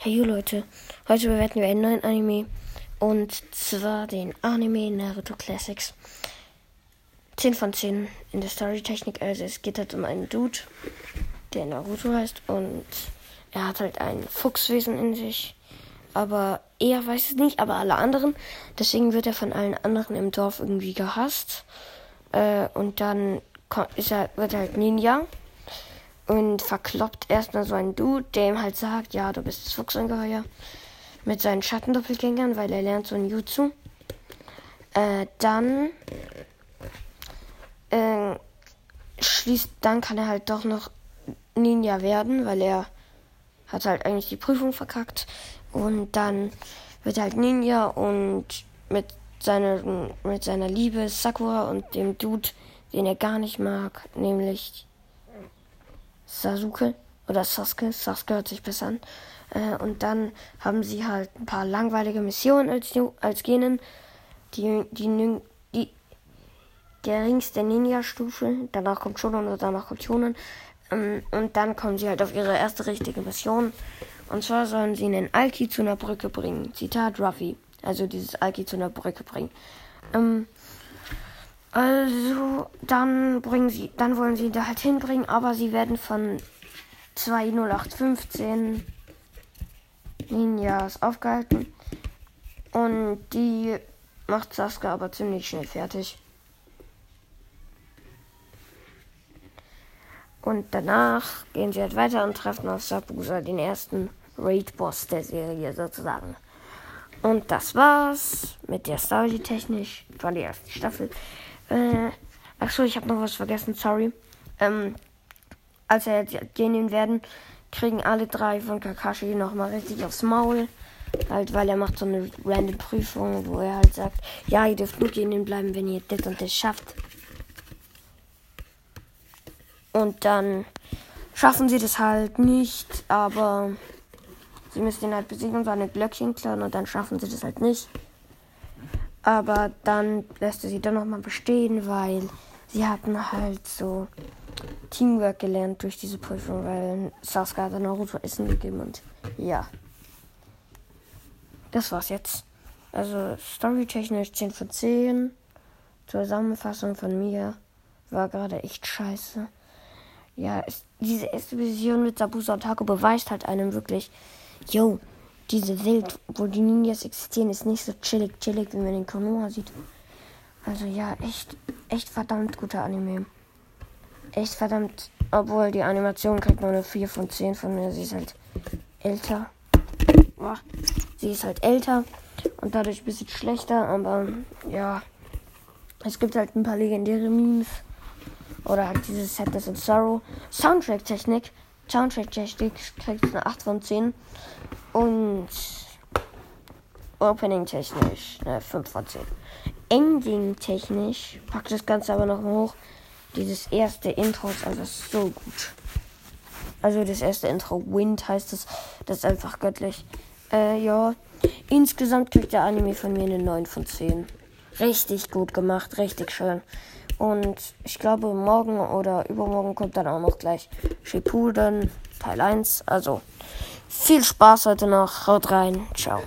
Hey Leute, heute bewerten wir einen neuen Anime. Und zwar den Anime Naruto Classics. 10 von 10 in der Storytechnik, also es geht halt um einen Dude, der Naruto heißt. Und er hat halt ein Fuchswesen in sich, aber er weiß es nicht, aber alle anderen. Deswegen wird er von allen anderen im Dorf irgendwie gehasst. Äh, und dann ist er, wird er halt Ninja und verkloppt erstmal so einen Dude, der ihm halt sagt, ja, du bist das Fuchsungeheuer. Mit seinen Schattendoppelgängern, weil er lernt so ein Jutsu. Äh, dann äh, schließt, dann kann er halt doch noch Ninja werden, weil er hat halt eigentlich die Prüfung verkackt. Und dann wird er halt Ninja und mit seiner, mit seiner Liebe Sakura und dem Dude, den er gar nicht mag, nämlich Sasuke oder Sasuke. Sasuke hört sich besser an. Äh, und dann haben sie halt ein paar langweilige Missionen als, als Genen. Die, die, die geringste Ninja-Stufe. Danach kommt Shonen und danach kommt Shonen. Ähm, und dann kommen sie halt auf ihre erste richtige Mission. Und zwar sollen sie einen Alki zu einer Brücke bringen. Zitat Ruffy. Also dieses Alki zu einer Brücke bringen. Ähm, also, dann bringen sie, dann wollen sie ihn da halt hinbringen, aber sie werden von 20815 Ninjas aufgehalten. Und die macht Sasuke aber ziemlich schnell fertig. Und danach gehen sie halt weiter und treffen auf Sabusa, den ersten Raid-Boss der Serie sozusagen. Und das war's mit der Story technisch von der ersten Staffel. Äh, achso, ich habe noch was vergessen, sorry. Ähm, als er jetzt gehen werden, kriegen alle drei von Kakashi nochmal richtig aufs Maul. Halt, weil er macht so eine random Prüfung, wo er halt sagt, ja, ihr dürft nur gehen bleiben, wenn ihr das und das schafft. Und dann schaffen sie das halt nicht, aber sie müssen ihn halt besiegen und seine Glöckchen klauen und dann schaffen sie das halt nicht. Aber dann lässt er sie dann nochmal bestehen, weil sie hatten halt so Teamwork gelernt durch diese Prüfung, weil Sasuke hat Naruto Essen gegeben und ja. Das war's jetzt. Also storytechnisch 10 von 10. Zusammenfassung von mir war gerade echt scheiße. Ja, es, diese erste Vision mit Sabusa und Taco beweist halt einem wirklich, yo, diese Welt, wo die Ninjas existieren, ist nicht so chillig, chillig, wie man in Konoha sieht. Also ja, echt, echt verdammt guter Anime. Echt verdammt, obwohl die Animation kriegt nur eine 4 von 10 von mir. Sie ist halt älter. Sie ist halt älter und dadurch ein bisschen schlechter, aber ja. Es gibt halt ein paar legendäre Memes. Oder halt dieses Sadness and Sorrow. Soundtrack-Technik. Soundtrack-Technik kriegt eine 8 von 10. Und Opening technisch eine 5 von 10. Ending technisch packt das Ganze aber noch hoch. Dieses erste Intro ist einfach so gut. Also das erste Intro, Wind heißt es. Das ist einfach göttlich. Äh, ja. Insgesamt kriegt der Anime von mir eine 9 von 10. Richtig gut gemacht, richtig schön. Und ich glaube, morgen oder übermorgen kommt dann auch noch gleich Shippuden Teil 1. Also viel Spaß heute noch. Haut rein. Ciao.